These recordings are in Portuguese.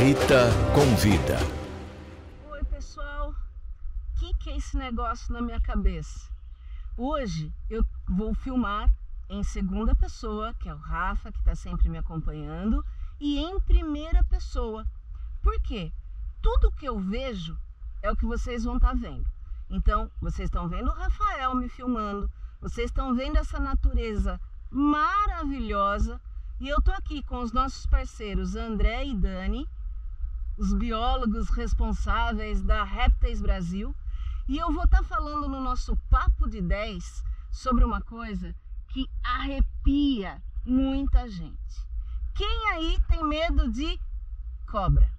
Rita convida. Oi, pessoal. O que, que é esse negócio na minha cabeça? Hoje eu vou filmar em segunda pessoa, que é o Rafa, que está sempre me acompanhando, e em primeira pessoa. Por quê? Tudo que eu vejo é o que vocês vão estar tá vendo. Então, vocês estão vendo o Rafael me filmando, vocês estão vendo essa natureza maravilhosa. E eu tô aqui com os nossos parceiros André e Dani, os biólogos responsáveis da Répteis Brasil, e eu vou estar tá falando no nosso papo de 10 sobre uma coisa que arrepia muita gente. Quem aí tem medo de cobra?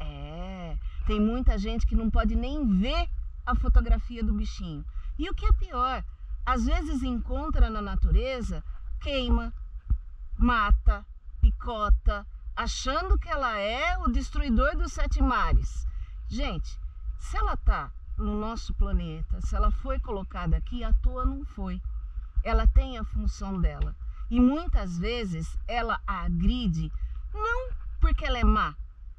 É, tem muita gente que não pode nem ver a fotografia do bichinho. E o que é pior, às vezes encontra na natureza, queima, mata, picota, achando que ela é o destruidor dos sete mares. Gente, se ela está no nosso planeta, se ela foi colocada aqui, à toa não foi. Ela tem a função dela. E muitas vezes ela agride não porque ela é má,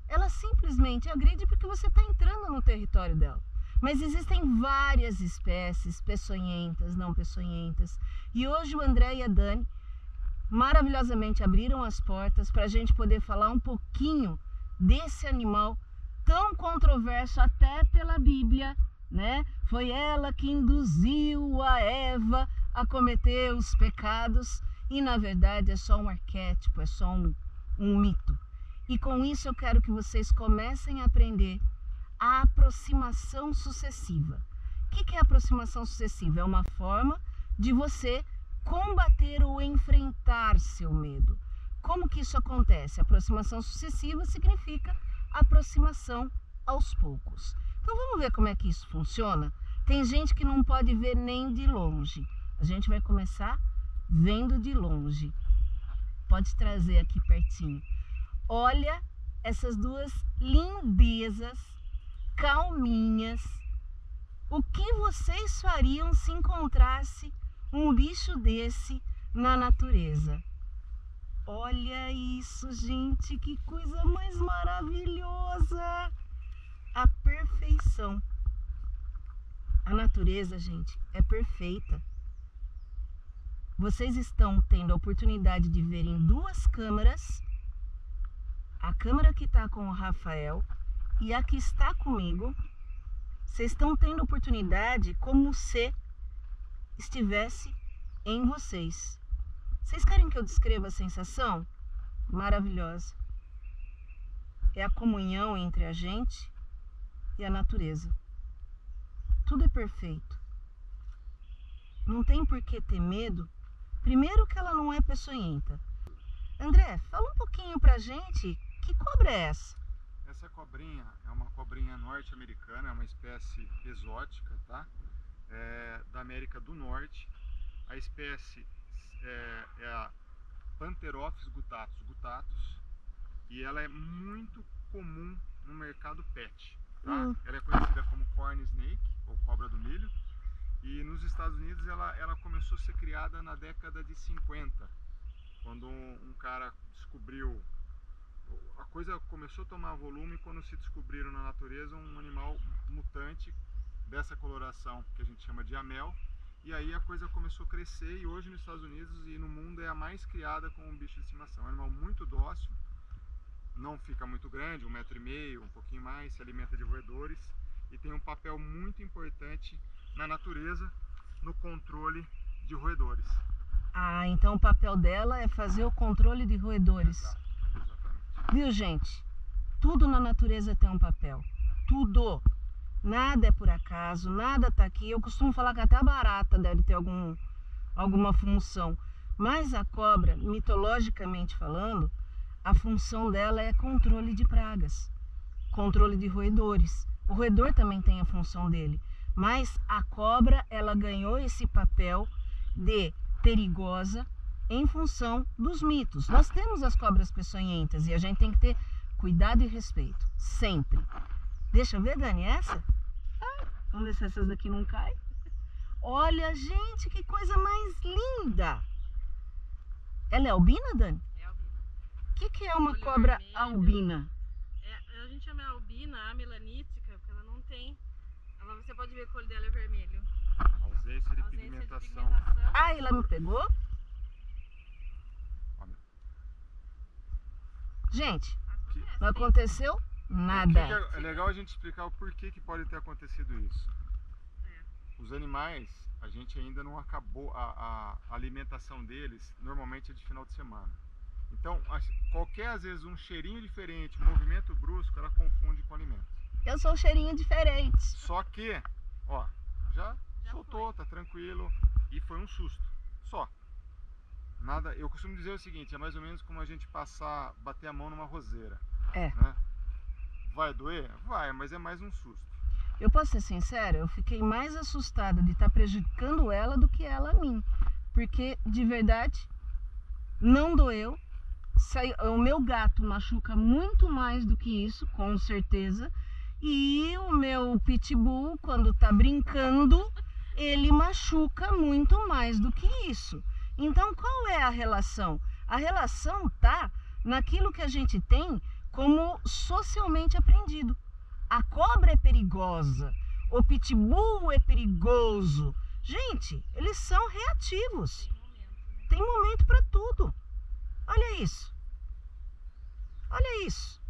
ela simplesmente agride porque você está entrando no território dela. Mas existem várias espécies peçonhentas, não peçonhentas. E hoje o André e a Dani maravilhosamente abriram as portas para a gente poder falar um pouquinho desse animal tão controverso até pela Bíblia, né? Foi ela que induziu a Eva a cometer os pecados e na verdade é só um arquétipo, é só um, um mito. E com isso eu quero que vocês comecem a aprender a aproximação sucessiva. O que é aproximação sucessiva? É uma forma de você combater seu medo. Como que isso acontece? Aproximação sucessiva significa aproximação aos poucos. Então vamos ver como é que isso funciona? Tem gente que não pode ver nem de longe. A gente vai começar vendo de longe. Pode trazer aqui pertinho. Olha essas duas lindezas, calminhas. O que vocês fariam se encontrasse um bicho desse na natureza. Olha isso, gente, que coisa mais maravilhosa! A perfeição. A natureza, gente, é perfeita. Vocês estão tendo a oportunidade de ver em duas câmeras. A câmera que está com o Rafael e a que está comigo. Vocês estão tendo oportunidade como ser estivesse em vocês. Vocês querem que eu descreva a sensação? Maravilhosa. É a comunhão entre a gente e a natureza. Tudo é perfeito. Não tem por que ter medo. Primeiro que ela não é peçonhenta. André, fala um pouquinho pra gente, que cobra é essa? Essa cobrinha é uma cobrinha norte-americana, é uma espécie exótica, tá? é, da América do Norte. A espécie é, é a Pantherophis gutatus gutatus e ela é muito comum no mercado pet. Tá? Uhum. Ela é conhecida como corn snake ou cobra do milho e nos Estados Unidos ela, ela começou a ser criada na década de 50 quando um, um cara descobriu a coisa começou a tomar volume quando se descobriram na natureza um animal mutante dessa coloração que a gente chama de amel. E aí a coisa começou a crescer e hoje nos Estados Unidos e no mundo é a mais criada como um bicho de estimação. É um animal muito dócil, não fica muito grande, um metro e meio, um pouquinho mais, se alimenta de roedores e tem um papel muito importante na natureza no controle de roedores. Ah, então o papel dela é fazer o controle de roedores. Exato, exatamente. Viu, gente? Tudo na natureza tem um papel. Tudo. Nada é por acaso, nada está aqui. Eu costumo falar que até a barata deve ter algum, alguma função. Mas a cobra, mitologicamente falando, a função dela é controle de pragas, controle de roedores. O roedor também tem a função dele, mas a cobra ela ganhou esse papel de perigosa em função dos mitos. Nós temos as cobras peçonhentas e a gente tem que ter cuidado e respeito, sempre. Deixa eu ver, Dani, essa? Vamos ver se essas daqui não caem. Olha, gente, que coisa mais linda. Ela é albina, Dani? É albina. O que, que é uma Olho cobra vermelho. albina? gente chama ela albina, a melanítica, porque ela não tem. Ela, você pode ver que o olho dela é vermelho. Ausência de Ausência de pigmentação. pigmentação. Ah, ela me pegou? Olha. Gente, Acontece. não aconteceu O que que nada. é, é legal a gente explicar o porquê que pode ter acontecido isso. Os animais, a gente ainda não acabou a, a alimentação deles, normalmente é de final de semana. Então, qualquer às vezes um cheirinho diferente, um movimento brusco, ela confunde com alimento. Eu sou um cheirinho diferente. Só que, ó, já, Já soltou, tá tranquilo e foi um susto. Só. Nada, eu costumo dizer o seguinte, é mais ou menos como a gente passar, bater a mão numa roseira. É. Né? Vai doer? Vai, mas é mais um susto. Eu posso ser sincera, eu fiquei mais assustada de estar prejudicando ela do que ela a mim. Porque, de verdade, não doeu. Sai- O meu gato machuca muito mais do que isso, com certeza. E o meu pitbull, quando tá brincando, ele machuca muito mais do que isso. Então, qual é a relação? A relação tá naquilo que a gente tem como socialmente aprendido. A cobra é perigosa, o pitbull é perigoso. Gente, eles são reativos. Tem momento, né? Tem momento para tudo. Olha isso. Olha isso.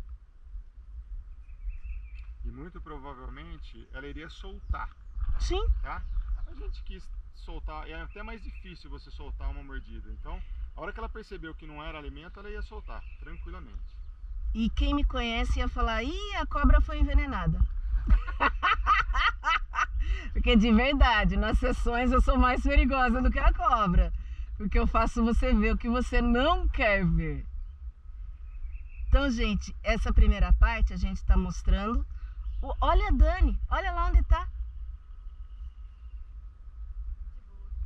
E muito provavelmente ela iria soltar, Sim, tá? A gente quis soltar, é até mais difícil você soltar uma mordida. Então, a hora que ela percebeu que não era alimento, ela ia soltar, tranquilamente. E quem me conhece ia falar: ih, a cobra foi envenenada. Porque de verdade, nas sessões eu sou mais perigosa do que a cobra. Porque eu faço você ver o que você não quer ver. Então, gente, essa primeira parte a gente está mostrando. olha a Dani, olha lá onde tá.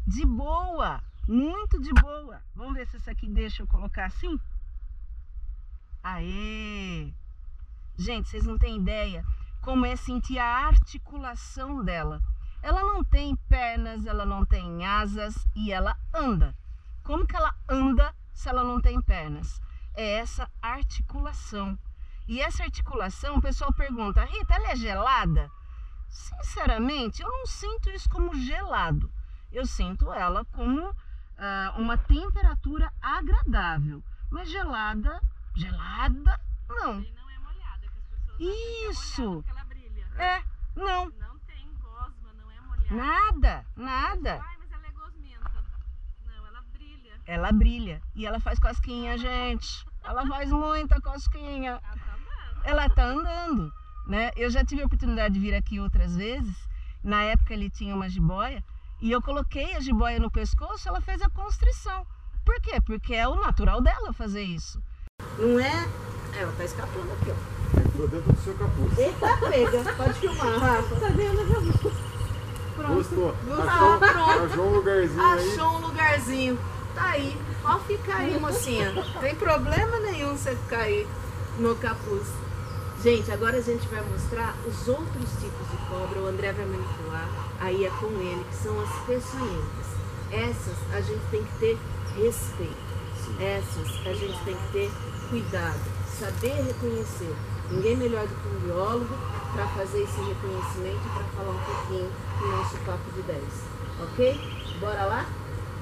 De boa, muito de boa. Vamos ver se essa aqui deixa eu colocar assim. Aê! Gente, vocês não têm ideia como é sentir a articulação dela. Ela não tem pernas, ela não tem asas e ela anda. Como que ela anda se ela não tem pernas? É essa articulação. E essa articulação, o pessoal pergunta, Rita, ela é gelada? Sinceramente, eu não sinto isso como gelado. Eu sinto ela como ah, uma temperatura agradável. Mas gelada, gelada, não. E não é molhada, que as pessoas acham que é Isso. molhada porque ela brilha. É, não. Não tem gosma, não é molhada. Nada, nada. Ai, mas ela é gosmenta. Não, ela brilha. Ela brilha e ela faz cosquinha, gente. Ela faz muita cosquinha. Ela tá andando. Ela tá andando, né? Eu já tive a oportunidade de vir aqui outras vezes. Na época ele tinha uma jiboia e eu coloquei a jiboia no pescoço, ela fez a constrição. Por quê? Porque é o natural dela fazer isso. Não é? Ela tá escapando aqui, ó. Entrou dentro do seu capuz. Eita, pega. Pode filmar, Rafa. Tá vendo? Pronto. Gostou? Gostou, Achou, pronto. achou um lugarzinho aí? Achou um lugarzinho. Tá aí. Pode ficar aí, mocinha. Não tem problema nenhum você ficar aí no capuz. Gente, agora a gente vai mostrar os outros tipos de cobra. O André vai manipular. Aí é com ele, que são as peçonhentas. Essas a gente tem que ter respeito. Essas a gente tem que ter cuidado, saber reconhecer. Ninguém melhor do que um biólogo para fazer esse reconhecimento e para falar um pouquinho do nosso papo de 10. Ok? Bora lá?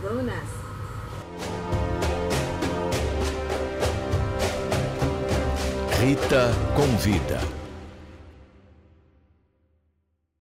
Vamos nessa. Rita convida.